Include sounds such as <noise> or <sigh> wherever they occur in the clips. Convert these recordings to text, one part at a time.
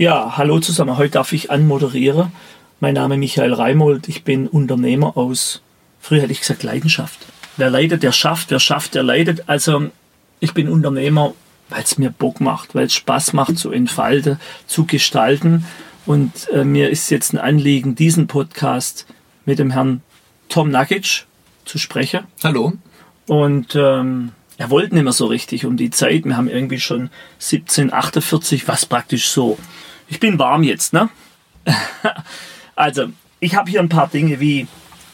Ja, hallo zusammen. Heute darf ich anmoderieren. Mein Name ist Michael Reimold. Ich bin Unternehmer aus, früher hätte ich gesagt, Leidenschaft. Wer leidet, der schafft. Wer schafft, der leidet. Also, ich bin Unternehmer, weil es mir Bock macht, weil es Spaß macht zu entfalten, zu gestalten. Und äh, mir ist jetzt ein Anliegen, diesen Podcast mit dem Herrn Tom Nakic zu sprechen. Hallo. Und ähm, er wollte nicht mehr so richtig um die Zeit. Wir haben irgendwie schon 1748, was praktisch so ich bin warm jetzt, ne? <laughs> also, ich habe hier ein paar Dinge wie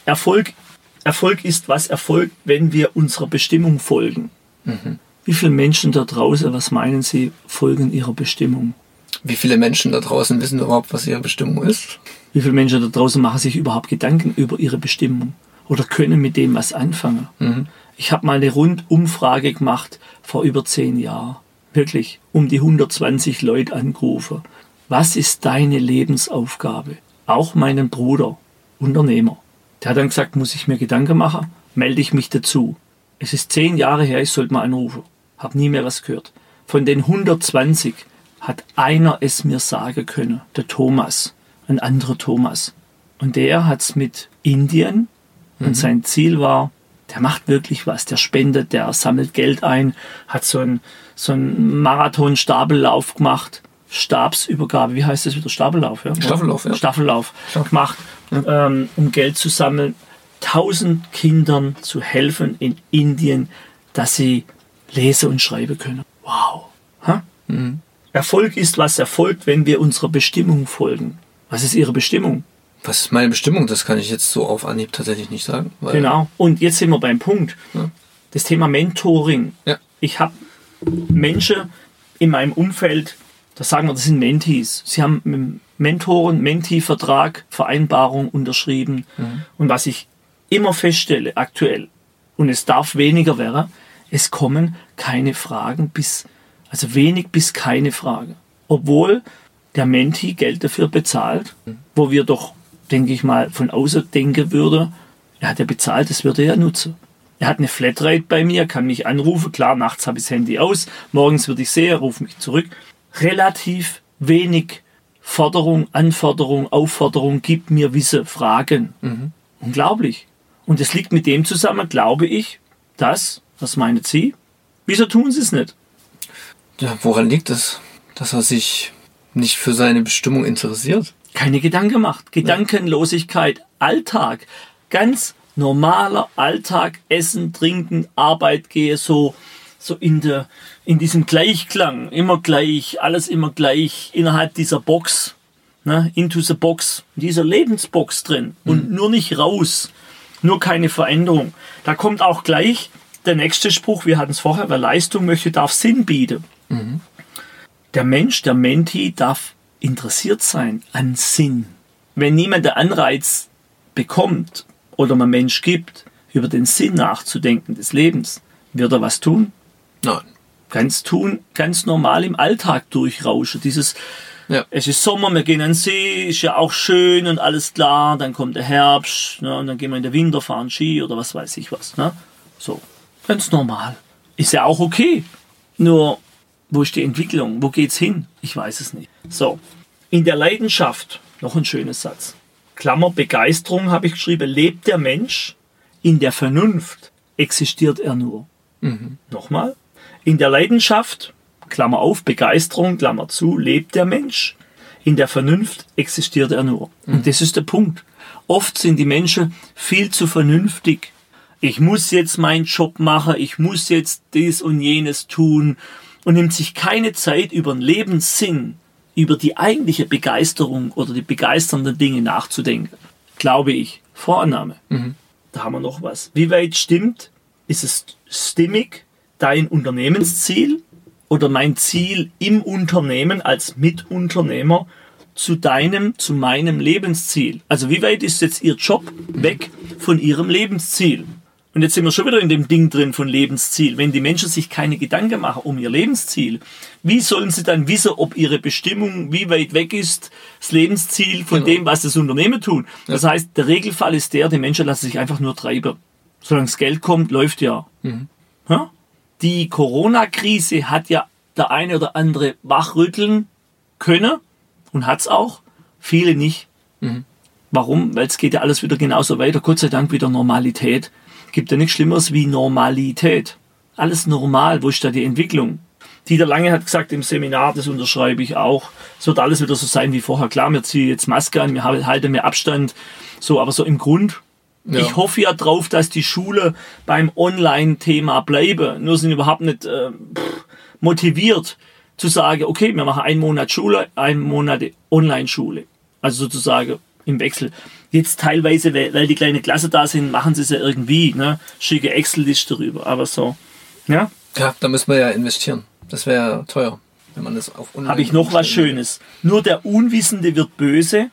Erfolg. Erfolg ist, was erfolgt, wenn wir unserer Bestimmung folgen. Mhm. Wie viele Menschen da draußen, was meinen Sie, folgen ihrer Bestimmung? Wie viele Menschen da draußen wissen überhaupt, was ihre Bestimmung ist? Wie viele Menschen da draußen machen sich überhaupt Gedanken über ihre Bestimmung oder können mit dem was anfangen? Mhm. Ich habe mal eine Rundumfrage gemacht vor über zehn Jahren. Wirklich, um die 120 Leute angerufen was ist deine Lebensaufgabe? Auch meinen Bruder, Unternehmer. Der hat dann gesagt, muss ich mir Gedanken machen? Melde ich mich dazu. Es ist zehn Jahre her, ich sollte mal anrufen. Hab nie mehr was gehört. Von den 120 hat einer es mir sagen können, der Thomas, ein anderer Thomas. Und der hat's mit Indien mhm. und sein Ziel war, der macht wirklich was, der spendet, der sammelt Geld ein, hat so einen so einen Marathon-Stabellauf gemacht Stabsübergabe, wie heißt das wieder? Stabellauf, ja? Staffellauf, ja. Staffellauf gemacht, ähm, um Geld zu sammeln, tausend Kindern zu helfen in Indien, dass sie lesen und schreiben können. Wow. Mhm. Erfolg ist, was erfolgt, wenn wir unserer Bestimmung folgen. Was ist Ihre Bestimmung? Was ist meine Bestimmung? Das kann ich jetzt so auf Anhieb tatsächlich nicht sagen. genau. Und jetzt sind wir beim Punkt. Ja. Das Thema Mentoring. Ja. Ich habe Menschen in meinem Umfeld, das sagen wir, das sind Mentees. Sie haben mit Mentoren, Mentee-Vertrag, Vereinbarung unterschrieben. Mhm. Und was ich immer feststelle, aktuell, und es darf weniger werden, es kommen keine Fragen bis, also wenig bis keine Fragen. Obwohl der Menti Geld dafür bezahlt, mhm. wo wir doch, denke ich mal, von außen denken würde, er hat ja bezahlt, das würde er nutzen. Er hat eine Flatrate bei mir, kann mich anrufen, klar, nachts habe ich das Handy aus, morgens würde ich sehen, rufe mich zurück relativ wenig Forderung, Anforderung, Aufforderung, gib mir Wisse, Fragen. Mhm. Unglaublich. Und es liegt mit dem zusammen, glaube ich, dass, was meinen Sie? Wieso tun Sie es nicht? Ja, woran liegt es? Dass er sich nicht für seine Bestimmung interessiert? Keine Gedanken macht. Gedankenlosigkeit, Alltag. Ganz normaler Alltag, Essen, Trinken, Arbeit, gehe so so in der, in diesem Gleichklang, immer gleich, alles immer gleich innerhalb dieser Box, ne, into the box, dieser Lebensbox drin und mhm. nur nicht raus, nur keine Veränderung. Da kommt auch gleich der nächste Spruch, wir hatten es vorher, wer Leistung möchte, darf Sinn bieten. Mhm. Der Mensch, der Menti darf interessiert sein an Sinn. Wenn niemand den Anreiz bekommt oder man Mensch gibt, über den Sinn nachzudenken des Lebens, wird er was tun? Nein. Ganz tun, ganz normal im Alltag durchrauschen. Dieses, ja. es ist Sommer, wir gehen an den See, ist ja auch schön und alles klar, dann kommt der Herbst, ne, und dann gehen wir in den Winter fahren Ski oder was weiß ich was, ne? So. Ganz normal. Ist ja auch okay. Nur, wo ist die Entwicklung? Wo geht's hin? Ich weiß es nicht. So. In der Leidenschaft, noch ein schönes Satz. Klammer, Begeisterung habe ich geschrieben, lebt der Mensch, in der Vernunft existiert er nur. Mhm. Nochmal, in der Leidenschaft, Klammer auf, Begeisterung, Klammer zu, lebt der Mensch. In der Vernunft existiert er nur. Mhm. Und das ist der Punkt. Oft sind die Menschen viel zu vernünftig. Ich muss jetzt meinen Job machen, ich muss jetzt dies und jenes tun und nimmt sich keine Zeit über den Lebenssinn, über die eigentliche Begeisterung oder die begeisternden Dinge nachzudenken. Glaube ich. Vorannahme. Mhm. Da haben wir noch was. Wie weit stimmt? Ist es stimmig? Dein Unternehmensziel oder mein Ziel im Unternehmen als Mitunternehmer zu deinem, zu meinem Lebensziel. Also wie weit ist jetzt Ihr Job weg von Ihrem Lebensziel? Und jetzt sind wir schon wieder in dem Ding drin von Lebensziel. Wenn die Menschen sich keine Gedanken machen um ihr Lebensziel, wie sollen sie dann wissen, ob ihre Bestimmung, wie weit weg ist, das Lebensziel von genau. dem, was das Unternehmen tut? Das ja. heißt, der Regelfall ist der, die Menschen lassen sich einfach nur treiben. Solange das Geld kommt, läuft ja. Mhm. ja? Die Corona-Krise hat ja der eine oder andere wachrütteln können. und hat's auch, viele nicht. Mhm. Warum? Weil es geht ja alles wieder genauso weiter. Gott sei Dank wieder Normalität. Gibt ja nichts Schlimmeres wie Normalität. Alles normal. Wo ist da die Entwicklung? Dieter Lange hat gesagt im Seminar, das unterschreibe ich auch, es wird alles wieder so sein wie vorher. Klar, wir ziehen jetzt Maske an, wir halten mehr Abstand, so, aber so im Grund. Ja. Ich hoffe ja drauf, dass die Schule beim Online-Thema bleibe. Nur sind überhaupt nicht äh, motiviert zu sagen, okay, wir machen einen Monat Schule, einen Monat Online-Schule. Also sozusagen im Wechsel. Jetzt teilweise, weil die kleine Klasse da sind, machen sie es ja irgendwie, ne? Schicke Excel-Liste rüber, aber so. Ja? Ja, da müssen wir ja investieren. Das wäre teuer, wenn man das auf Online. Habe ich noch was Schönes. Nur der Unwissende wird böse,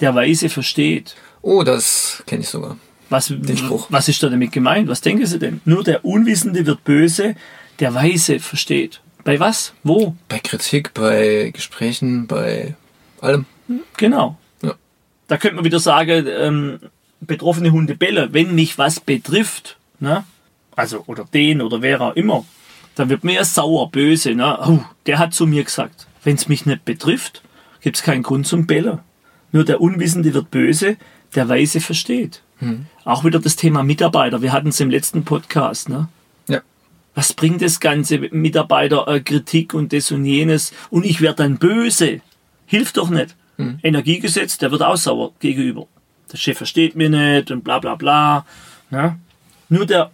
der Weise versteht. Oh, das kenne ich sogar. Was, was ist da damit gemeint? Was denken Sie denn? Nur der Unwissende wird böse, der Weise versteht. Bei was? Wo? Bei Kritik, bei Gesprächen, bei allem. Genau. Ja. Da könnte man wieder sagen, ähm, betroffene Hunde bellen, wenn mich was betrifft, ne? also oder den oder wer auch immer, dann wird mir erst sauer, böse. Ne? Oh, der hat zu mir gesagt, wenn es mich nicht betrifft, gibt es keinen Grund zum Bellen. Nur der Unwissende wird böse, der Weise versteht. Hm. Auch wieder das Thema Mitarbeiter. Wir hatten es im letzten Podcast. Ne? Ja. Was bringt das ganze Mitarbeiterkritik und das und jenes? Und ich werde dann böse. Hilft doch nicht. Hm. Energiegesetz, der wird auch sauer gegenüber. Der Chef versteht mir nicht und bla bla bla. Ne? Nur der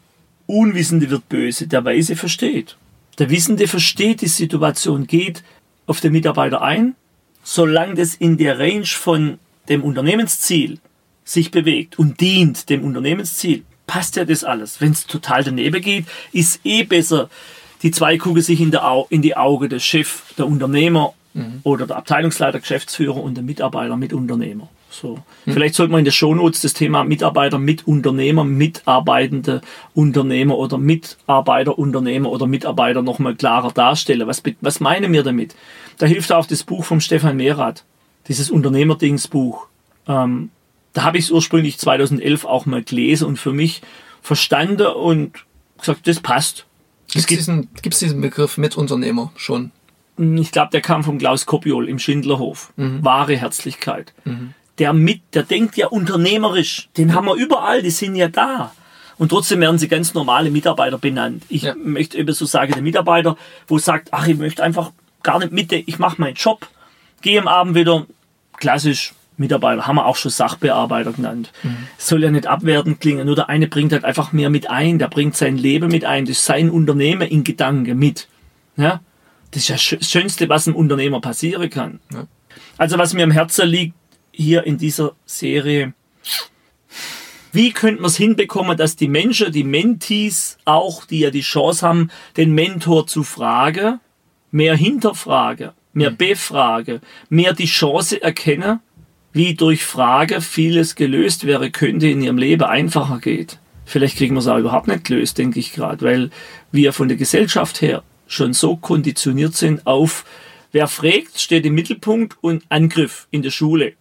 Unwissende wird böse, der Weise versteht. Der Wissende versteht die Situation, geht auf den Mitarbeiter ein, solange das in der Range von dem Unternehmensziel sich bewegt und dient dem Unternehmensziel, passt ja das alles. Wenn es total daneben geht, ist eh besser, die zwei gucken sich in, der, in die Augen des Chef, der Unternehmer mhm. oder der Abteilungsleiter, Geschäftsführer und der Mitarbeiter, Mitunternehmer. So. Hm. Vielleicht sollte man in der Shownotes das Thema Mitarbeiter, Mitunternehmer, Mitarbeitende Unternehmer oder Mitarbeiter, Unternehmer oder Mitarbeiter nochmal klarer darstellen. Was, was meinen wir damit? Da hilft auch das Buch vom Stefan Mehrath, dieses Unternehmerdingsbuch. Ähm, da habe ich es ursprünglich 2011 auch mal gelesen und für mich verstanden und gesagt, das passt. Gibt es diesen, diesen Begriff Mitunternehmer schon? Ich glaube, der kam von Klaus Kopiol im Schindlerhof. Mhm. Wahre Herzlichkeit. Mhm der mit, der denkt ja unternehmerisch. Den haben wir überall, die sind ja da. Und trotzdem werden sie ganz normale Mitarbeiter benannt. Ich ja. möchte eben so sagen, der Mitarbeiter, wo sagt, ach, ich möchte einfach gar nicht mit, ich mache meinen Job, gehe am Abend wieder, klassisch Mitarbeiter, haben wir auch schon Sachbearbeiter genannt. Mhm. Soll ja nicht abwertend klingen, nur der eine bringt halt einfach mehr mit ein, der bringt sein Leben mit ein, das ist sein Unternehmen in Gedanken mit. Ja? Das ist ja das Schönste, was einem Unternehmer passieren kann. Ja. Also was mir am Herzen liegt, hier in dieser Serie. Wie könnte man es hinbekommen, dass die Menschen, die Mentees auch, die ja die Chance haben, den Mentor zu fragen, mehr hinterfragen, mehr mhm. befragen, mehr die Chance erkennen, wie durch Frage vieles gelöst wäre könnte, in ihrem Leben einfacher geht. Vielleicht kriegen wir es auch überhaupt nicht gelöst, denke ich gerade, weil wir von der Gesellschaft her schon so konditioniert sind auf, wer fragt, steht im Mittelpunkt und Angriff in der Schule.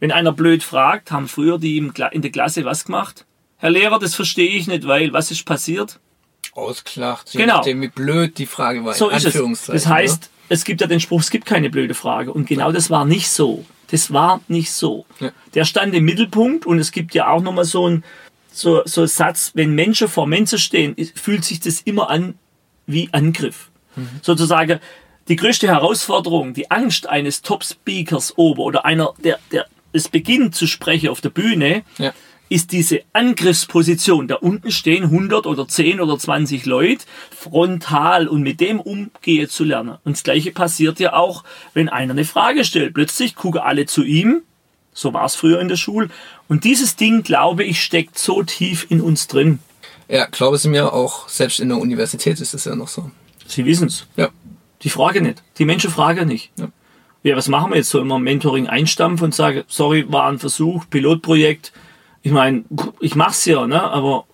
Wenn einer blöd fragt, haben früher die in der Klasse was gemacht? Herr Lehrer, das verstehe ich nicht, weil was ist passiert? Ausgelacht. Genau. Nachdem, wie blöd die Frage war. So ist es. Das heißt, ne? es gibt ja den Spruch, es gibt keine blöde Frage. Und genau das war nicht so. Das war nicht so. Ja. Der stand im Mittelpunkt und es gibt ja auch nochmal so ein so, so Satz, wenn Menschen vor Menschen stehen, fühlt sich das immer an wie Angriff. Mhm. Sozusagen, die größte Herausforderung, die Angst eines Top-Speakers ober oder einer, der, der es beginnt zu sprechen auf der Bühne, ja. Ist diese Angriffsposition. Da unten stehen 100 oder 10 oder 20 Leute frontal und mit dem umgehen zu lernen. Und das Gleiche passiert ja auch, wenn einer eine Frage stellt. Plötzlich gucken alle zu ihm. So war es früher in der Schule. Und dieses Ding, glaube ich, steckt so tief in uns drin. Ja, glaube Sie mir auch, selbst in der Universität ist es ja noch so. Sie wissen es. Ja. Die Frage nicht. Die Menschen fragen nicht. Ja ja, was machen wir jetzt? so immer Mentoring einstampfen und sagen, sorry, war ein Versuch, Pilotprojekt. Ich meine, ich mach's ja, ne? Aber.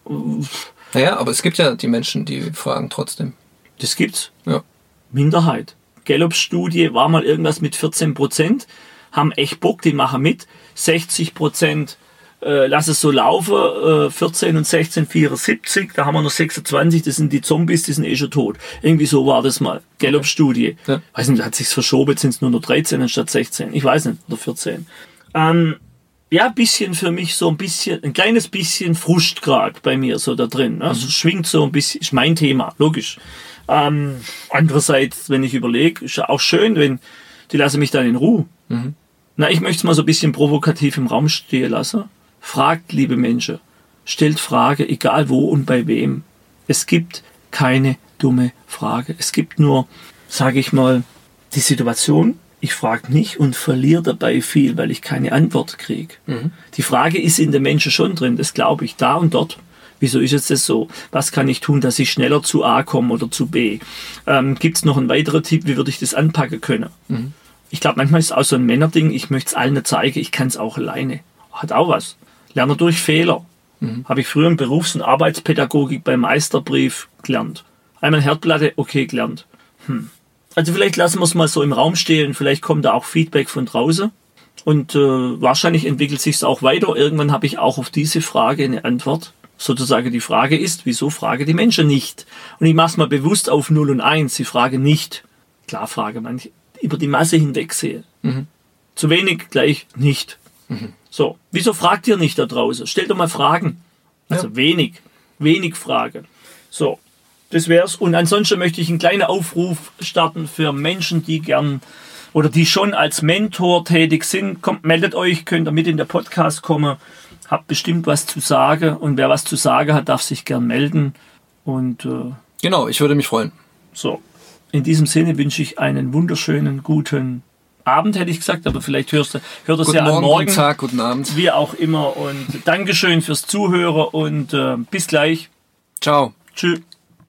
Naja, aber es gibt ja die Menschen, die fragen trotzdem. Das gibt's. Ja. Minderheit. Gallup-Studie war mal irgendwas mit 14 Prozent, haben echt Bock, die machen mit. 60 Prozent äh, lass es so laufen, äh, 14 und 16, 74, da haben wir noch 26, das sind die Zombies, die sind eh schon tot. Irgendwie so war das mal. Gallup-Studie. Ja. Weiß nicht, hat sich's verschoben, jetzt sind es nur noch 13 anstatt 16. Ich weiß nicht, oder 14. Ähm, ja, bisschen für mich so ein bisschen, ein kleines bisschen Frust gerade bei mir so da drin. Also mhm. schwingt so ein bisschen, ist mein Thema, logisch. Ähm, andererseits, wenn ich überlege, ist ja auch schön, wenn die lassen mich dann in Ruhe. Mhm. Na, ich möchte es mal so ein bisschen provokativ im Raum stehen lassen. Fragt, liebe Menschen, stellt Frage, egal wo und bei wem. Es gibt keine dumme Frage. Es gibt nur, sage ich mal, die Situation, ich frage nicht und verliere dabei viel, weil ich keine Antwort kriege. Mhm. Die Frage ist in den Menschen schon drin, das glaube ich, da und dort. Wieso ist jetzt das so? Was kann ich tun, dass ich schneller zu A komme oder zu B? Ähm, Gibt es noch einen weiteren Tipp, wie würde ich das anpacken können? Mhm. Ich glaube, manchmal ist es auch so ein Männerding, ich möchte es allen zeigen, ich kann es auch alleine. Hat auch was. Lerne durch Fehler. Mhm. Habe ich früher in Berufs- und Arbeitspädagogik beim Meisterbrief gelernt. Einmal Herdplatte, okay, gelernt. Hm. Also vielleicht lassen wir es mal so im Raum stehen, vielleicht kommt da auch Feedback von draußen. Und äh, wahrscheinlich entwickelt sich es auch weiter. Irgendwann habe ich auch auf diese Frage eine Antwort. Sozusagen die Frage ist, wieso frage die Menschen nicht? Und ich mache es mal bewusst auf 0 und 1. Sie fragen nicht. Klar frage manche über die Masse hinweg sehe. Mhm. Zu wenig gleich nicht. Mhm. So, wieso fragt ihr nicht da draußen? Stellt doch mal Fragen. Also ja. wenig, wenig Frage. So, das wär's. Und ansonsten möchte ich einen kleinen Aufruf starten für Menschen, die gern oder die schon als Mentor tätig sind. Kommt, meldet euch, könnt ihr mit in der Podcast kommen. Habt bestimmt was zu sagen und wer was zu sagen hat, darf sich gern melden. Und äh, genau, ich würde mich freuen. So, in diesem Sinne wünsche ich einen wunderschönen guten Abend, hätte ich gesagt, aber vielleicht hörst du, hört es ja Morgen, am Morgen. Guten Tag, guten Abend. Wie auch immer. Und Dankeschön fürs Zuhören und äh, bis gleich. Ciao. Tschüss.